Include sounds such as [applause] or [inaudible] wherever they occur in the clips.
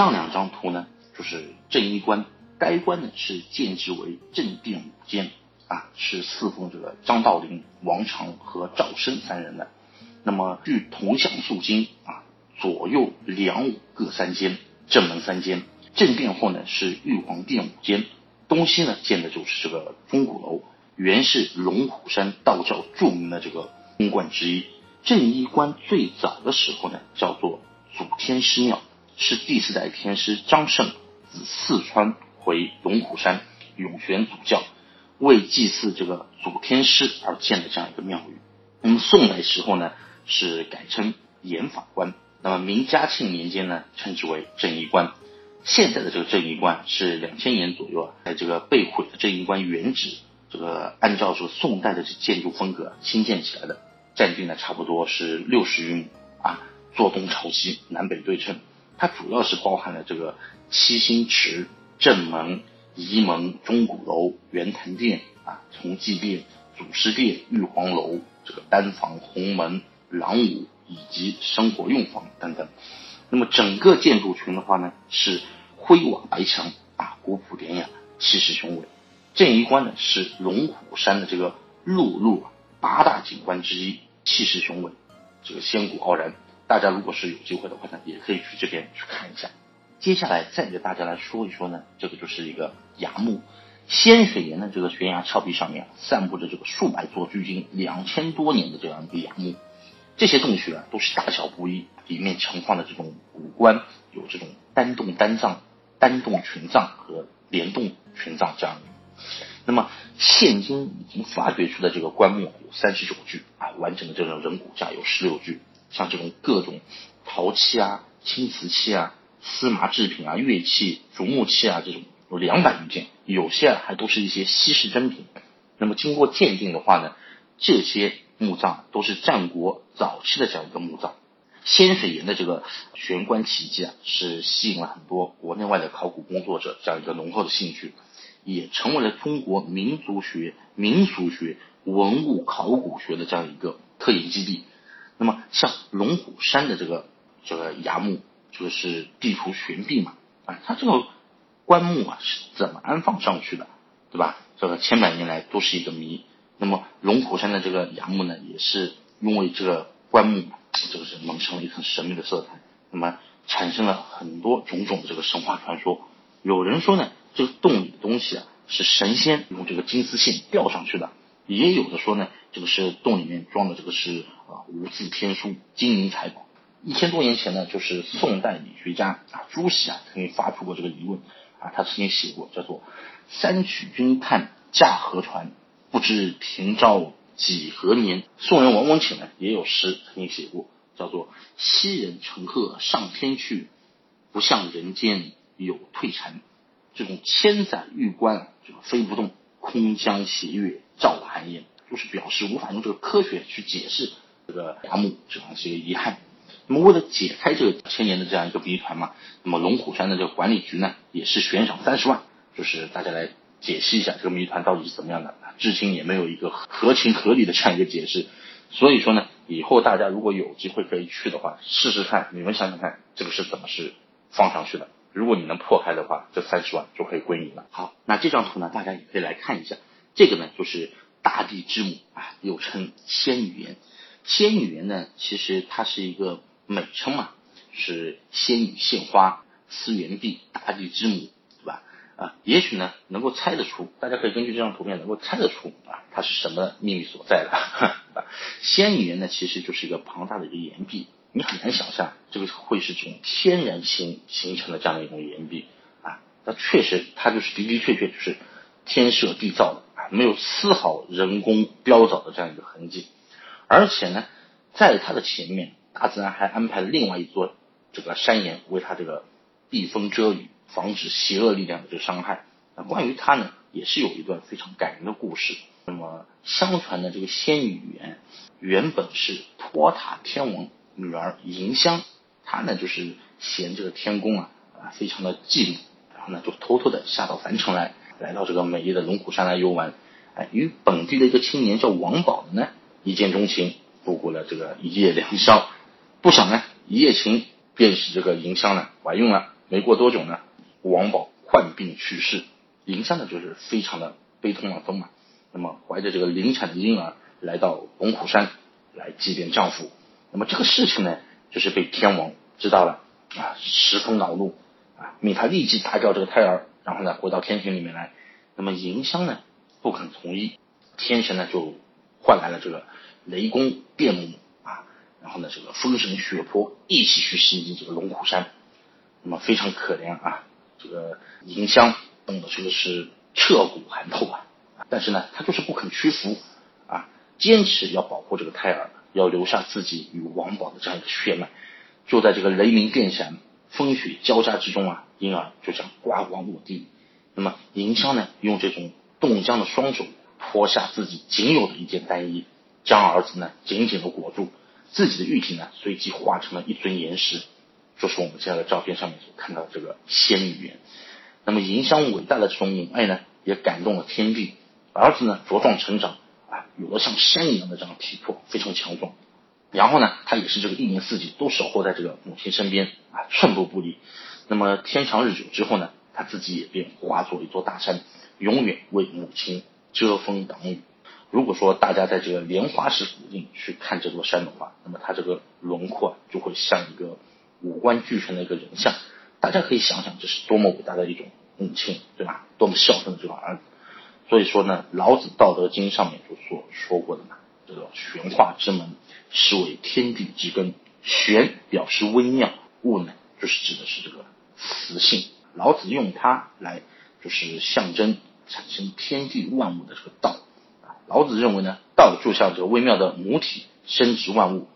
上两张图呢，就是正衣冠，该关呢是建制为正殿五间啊，是侍奉这个张道陵、王常和赵升三人的。那么据铜像塑金啊，左右两武各三间，正门三间。正殿后呢是玉皇殿五间，东西呢建的就是这个钟鼓楼，原是龙虎山道教著名的这个宫观之一。正衣冠最早的时候呢叫做祖天师庙，是第四代天师张胜自四川回龙虎山永玄祖教，为祭祀这个祖天师而建的这样一个庙宇。那么宋代时候呢是改称严法官，那么明嘉庆年间呢称之为正衣关。现在的这个正衣关是两千年左右啊，在这个被毁的正衣关原址，这个按照这个宋代的这建筑风格新建起来的，占地呢差不多是六十余亩啊，坐东朝西，南北对称。它主要是包含了这个七星池、正门、仪门、钟鼓楼、圆坛殿啊、从祭殿、祖师殿、玉皇楼、这个丹房、红门、廊庑以及生活用房等等。那么整个建筑群的话呢，是灰瓦白墙啊，古朴典雅，气势雄伟。正衣关呢是龙虎山的这个陆路八大景观之一，气势雄伟，这个仙骨傲然。大家如果是有机会的话呢，也可以去这边去看一下。接下来再给大家来说一说呢，这个就是一个崖墓，鲜水岩的这个悬崖峭壁上面散布着这个数百座距今两千多年的这样一个崖墓。这些洞穴啊，都是大小不一，里面盛放的这种古棺有这种单洞单葬、单洞群葬和连洞群葬这样的。那么现今已经发掘出的这个棺木有三十九具啊，完整的这种人骨架有十六具，像这种各种陶器啊、青瓷器啊、丝麻制品啊、乐器、竹木器啊这种有两百余件，有些还都是一些稀世珍品。那么经过鉴定的话呢，这些。墓葬都是战国早期的这样一个墓葬，仙水岩的这个玄关奇迹啊，是吸引了很多国内外的考古工作者这样一个浓厚的兴趣，也成为了中国民族学、民俗学、文物考古学的这样一个科研基地。那么，像龙虎山的这个这个崖墓，这个是地图悬臂嘛？啊，它这个棺木啊是怎么安放上去的，对吧？这个千百年来都是一个谜。那么龙虎山的这个崖墓呢，也是因为这个棺木，这个是蒙上了一层神秘的色彩，那么产生了很多种种的这个神话传说。有人说呢，这个洞里的东西啊是神仙用这个金丝线吊上去的，也有的说呢，这个是洞里面装的这个是啊无字天书、金银财宝。一千多年前呢，就是宋代理学家啊朱熹啊曾经发出过这个疑问啊，他曾经写过叫做“三曲君叹驾河船”。不知平照几何年？宋人王文潜呢也有诗曾经写过，叫做“昔人乘鹤上天去，不向人间有退禅”。这种千载玉关这个飞不动，空江斜月照寒烟，就是表示无法用这个科学去解释这个崖墓这样一个遗憾。那么为了解开这个千年的这样一个谜团嘛，那么龙虎山的这个管理局呢也是悬赏三十万，就是大家来。解析一下这个谜团到底是怎么样的，至今也没有一个合情合理的这样一个解释。所以说呢，以后大家如果有机会可以去的话，试试看，你们想想看，这个是怎么是放上去的？如果你能破开的话，这三十万就可以归你了。好，那这张图呢，大家也可以来看一下。这个呢，就是大地之母啊，又称仙女岩。仙女岩呢，其实它是一个美称嘛，是仙女献花，思源地，大地之母。对吧啊，也许呢能够猜得出，大家可以根据这张图片能够猜得出啊，它是什么秘密所在的。[laughs] 啊，仙女岩呢其实就是一个庞大的一个岩壁，你很难想象这个会是这种天然形形成的这样的一种岩壁啊。那确实它就是的的确确就是天设地造的啊，没有丝毫人工雕凿的这样一个痕迹。而且呢，在它的前面，大自然还安排了另外一座这个山岩为它这个避风遮雨。防止邪恶力量的这个伤害。那关于它呢，也是有一段非常感人的故事。那么相传的这个仙女园原本是托塔天王女儿银香，她呢就是嫌这个天宫啊啊非常的寂寞，然后呢就偷偷的下到凡尘来，来到这个美丽的龙虎山来游玩。哎，与本地的一个青年叫王宝的呢一见钟情，度过了这个一夜良宵。不想呢一夜情便使这个银香呢怀孕了。没过多久呢，王宝患病去世，银香呢就是非常的悲痛万分嘛。那么怀着这个临产的婴儿来到龙虎山来祭奠丈夫，那么这个事情呢，就是被天王知道了啊，十分恼怒啊，命他立即打掉这个胎儿，然后呢回到天庭里面来。那么银香呢不肯同意，天神呢就换来了这个雷公电母啊，然后呢这个风神血泊一起去袭击这个龙虎山。那么非常可怜啊，这个银香冻得这个是彻骨寒透啊。但是呢，他就是不肯屈服啊，坚持要保护这个胎儿，要留下自己与王宝的这样一个血脉。就在这个雷鸣电闪、风雪交加之中啊，婴儿就这样呱呱落地。那么银香呢，用这种冻僵的双手脱下自己仅有的一件单衣，将儿子呢紧紧的裹住，自己的玉体呢随即化成了一尊岩石，就是我们现在的照片上面所看到的这个仙女。那么迎香伟大的这种母爱呢，也感动了天地。儿子呢茁壮成长啊，有了像山一样的这样体魄，非常强壮。然后呢，他也是这个一年四季都守候在这个母亲身边啊，寸步不离。那么天长日久之后呢，他自己也便化作一座大山，永远为母亲遮风挡雨。如果说大家在这个莲花石附近去看这座山的话，那么它这个轮廓就会像一个五官俱全的一个人像。大家可以想想，这是多么伟大的一种母亲，对吧？多么孝顺的这个儿子。所以说呢，老子《道德经》上面就所说过的嘛，这个玄化之门，是为天地之根。玄表示微妙，物呢就是指的是这个磁性。老子用它来就是象征产生天地万物的这个道。老子认为呢，道就像这个微妙的母体，生殖万物。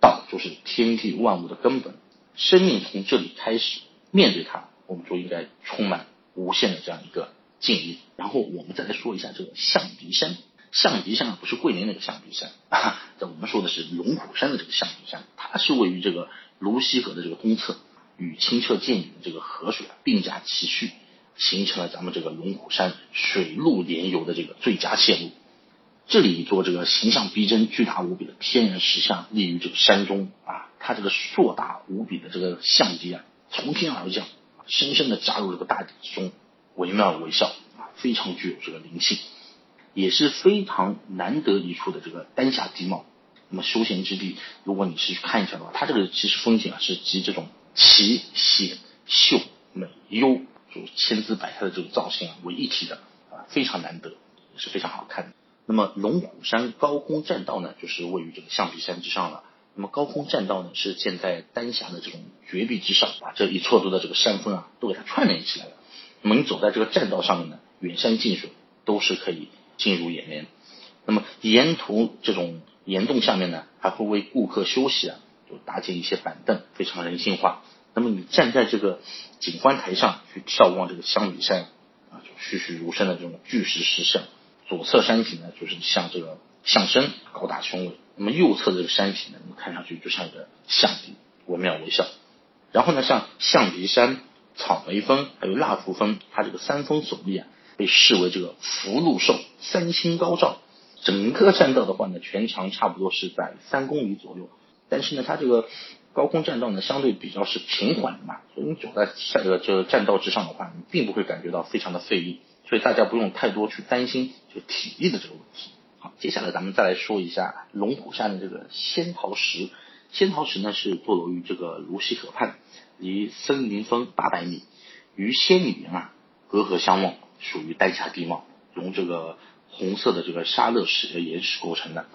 道就是天地万物的根本，生命从这里开始。面对它，我们就应该充满无限的这样一个。敬意，然后我们再来说一下这个象鼻山。象鼻山不是桂林那个象鼻山，[laughs] 这我们说的是龙虎山的这个象鼻山，它是位于这个泸溪河的这个东侧，与清澈见底的这个河水并驾齐驱，形成了咱们这个龙虎山水陆联游的这个最佳线路。这里一座这个形象逼真、巨大无比的天然石像立于这个山中啊，它这个硕大无比的这个象鼻啊从天而降，深深的扎入这个大地之中。惟妙惟肖啊，非常具有这个灵性，也是非常难得一处的这个丹霞地貌。那么休闲之地，如果你是去看一下的话，它这个其实风景啊是集这种奇险秀美优，就千姿百态的这种造型啊为一体的啊，非常难得，也是非常好看的。那么龙虎山高空栈道呢，就是位于这个象鼻山之上了。那么高空栈道呢，是建在丹霞的这种绝壁之上，把这一错多的这个山峰啊，都给它串联起来了。那么你走在这个栈道上面呢，远山近水都是可以进入眼帘。那么沿途这种岩洞下面呢，还会为顾客休息啊，就搭建一些板凳，非常人性化。那么你站在这个景观台上去眺望这个香比山啊，就栩栩如生的这种巨石石像。左侧山体呢，就是像这个象身高大雄伟；那么右侧这个山体呢，你看上去就像一个象鼻，惟妙惟肖。然后呢，像象鼻山。草莓峰还有蜡烛峰，它这个三峰耸立啊，被视为这个福禄寿三星高照。整个栈道的话呢，全长差不多是在三公里左右。但是呢，它这个高空栈道呢，相对比较是平缓的嘛，所以你走在这个这个栈道之上的话，你并不会感觉到非常的费力。所以大家不用太多去担心就体力的这个问题。好，接下来咱们再来说一下龙虎山的这个仙桃石。仙桃石呢是坐落于这个泸溪河畔。离森林峰八百米，与仙女岩啊隔河相望，属于丹霞地貌，由这个红色的这个沙勒石的岩石构成的。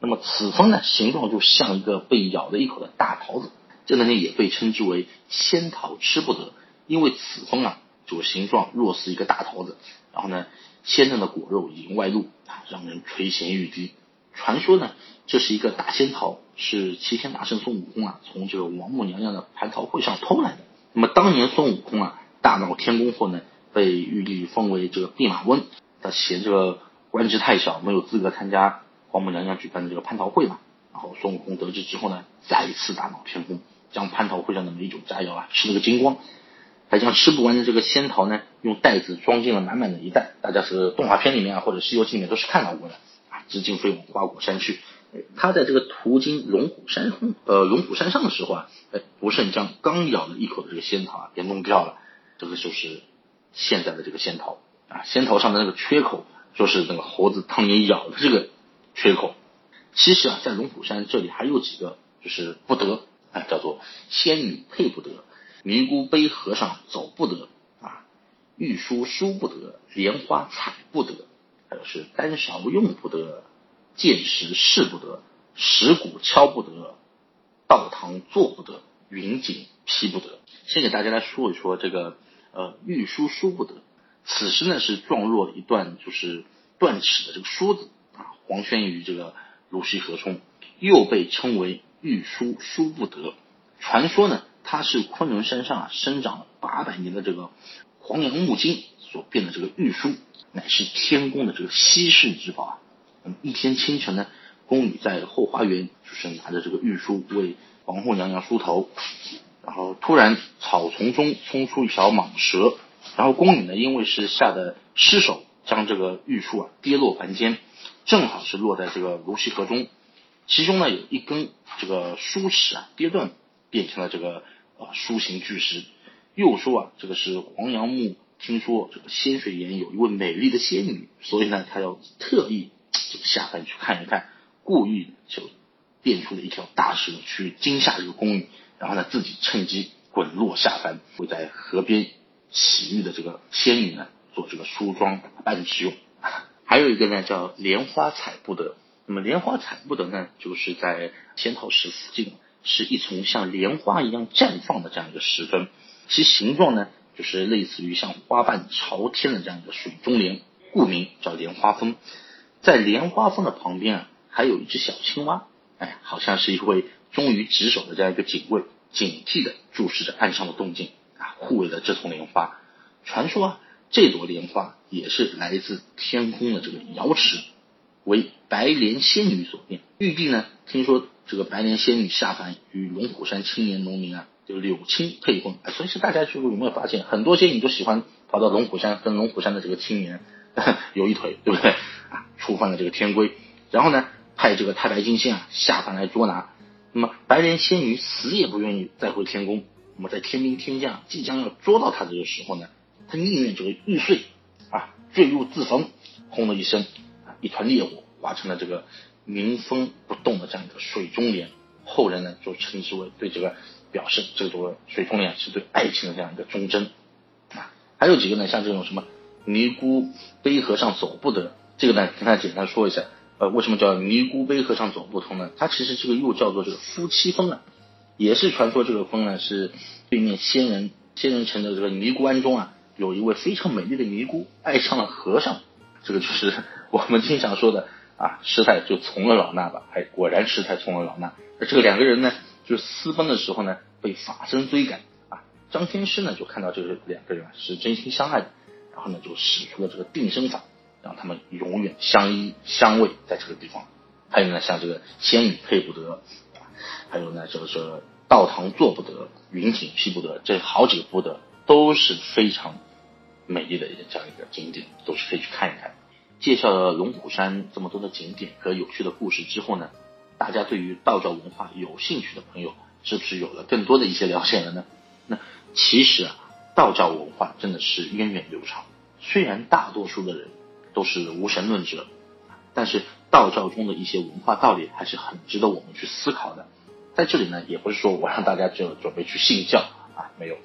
那么此峰呢，形状就像一个被咬了一口的大桃子，这个呢也被称之为仙桃吃不得，因为此峰啊就形状若似一个大桃子，然后呢鲜嫩的果肉已经外露啊，让人垂涎欲滴。传说呢，这是一个大仙桃，是齐天大圣孙悟空啊，从这个王母娘娘的蟠桃会上偷来的。那么当年孙悟空啊，大闹天宫后呢，被玉帝封为这个弼马温，他嫌这个官职太小，没有资格参加王母娘娘举办的这个蟠桃会嘛。然后孙悟空得知之后呢，再一次大闹天宫，将蟠桃会上的美酒佳肴啊吃了个精光，还将吃不完的这个仙桃呢，用袋子装进了满满的一袋。大家是动画片里面啊，或者西游记里面都是看到过的。啊，直径飞往花果山去，他在这个途经龙虎山呃龙虎山上的时候啊，哎，不慎将刚咬了一口的这个仙桃啊给弄掉了，这个就是现在的这个仙桃啊，仙桃上的那个缺口，就是那个猴子当年咬的这个缺口。其实啊，在龙虎山这里还有几个就是不得啊，叫做仙女配不得，尼姑背和尚走不得啊，玉书书不得，莲花采不得，还有是单勺用不得，见石试不得，石鼓敲不得，道堂坐不得，云锦披不得。先给大家来说一说这个呃玉书书不得，此时呢是撞落了一段就是断齿的这个梳子，黄轩与这个。鲁西河冲又被称为玉书书不得，传说呢，它是昆仑山上啊生长了八百年的这个黄杨木精所变的这个玉书，乃是天宫的这个稀世之宝啊。一天清晨呢，宫女在后花园就是拿着这个玉书为皇后娘娘梳头，然后突然草丛中冲出一条蟒蛇，然后宫女呢因为是吓得失手，将这个玉书啊跌落凡间。正好是落在这个泸溪河中，其中呢有一根这个梳齿啊跌断，变成了这个啊书形巨石。又说啊，这个是黄杨木听说这个仙水岩有一位美丽的仙女，所以呢他要特意这个下凡去看一看，故意就变出了一条大蛇去惊吓这个宫女，然后呢自己趁机滚落下凡，为在河边洗浴的这个仙女呢做这个梳妆打扮之用。还有一个呢，叫莲花采不得。那么莲花采不得呢，就是在仙桃石附近，是一丛像莲花一样绽放的这样一个石峰，其形状呢，就是类似于像花瓣朝天的这样一个水中莲，故名叫莲花峰。在莲花峰的旁边啊，还有一只小青蛙，哎，好像是一位忠于职守的这样一个警卫，警惕的注视着岸上的动静啊，护卫着这丛莲花。传说啊。这朵莲花也是来自天空的这个瑶池，为白莲仙女所变。玉帝呢，听说这个白莲仙女下凡与龙虎山青年农民啊，就柳青配婚。所以是大家去有没有发现，很多仙女都喜欢跑到龙虎山跟龙虎山的这个青年 [laughs] 有一腿，对不对？啊，触犯了这个天规，然后呢，派这个太白金星啊下凡来捉拿。那么白莲仙女死也不愿意再回天宫。那么在天兵天将即将要捉到她这个时候呢？他宁愿这个玉碎啊坠入自焚，轰的一声啊，一团烈火化成了这个铭风不动的这样一个水中莲。后人呢就称之为对这个表示这个水中莲是对爱情的这样一个忠贞啊。还有几个呢，像这种什么尼姑背和尚走不得，这个呢跟大家简单说一下，呃，为什么叫尼姑背和尚走不通呢？它其实这个又叫做这个夫妻峰啊，也是传说这个峰呢是对面仙人仙人城的这个尼姑庵中啊。有一位非常美丽的尼姑爱上了和尚，这个就是 [laughs] 我们经常说的啊，师太就从了老衲吧。哎，果然师太从了老衲。那这个两个人呢，就私奔的时候呢，被法身追赶啊。张天师呢，就看到这个两个人是真心相爱的，然后呢，就使出了这个定身法，让他们永远相依相偎在这个地方。还有呢，像这个仙女配不得，还有呢，就是道堂坐不得，云锦披不得，这好几个不得都是非常。美丽的这样一个景点，都是可以去看一看。介绍了龙虎山这么多的景点和有趣的故事之后呢，大家对于道教文化有兴趣的朋友，是不是有了更多的一些了解了呢？那其实啊，道教文化真的是源远流长。虽然大多数的人都是无神论者，但是道教中的一些文化道理还是很值得我们去思考的。在这里呢，也不是说我让大家就准备去信教啊，没有，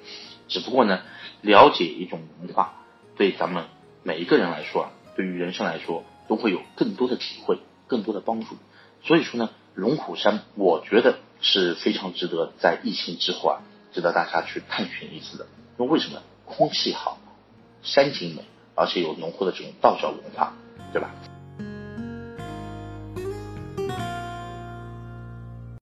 只不过呢。了解一种文化，对咱们每一个人来说啊，对于人生来说，都会有更多的体会，更多的帮助。所以说呢，龙虎山我觉得是非常值得在疫情之后啊，值得大家去探寻一次的。因为为什么？空气好，山景美，而且有浓厚的这种道教文化，对吧？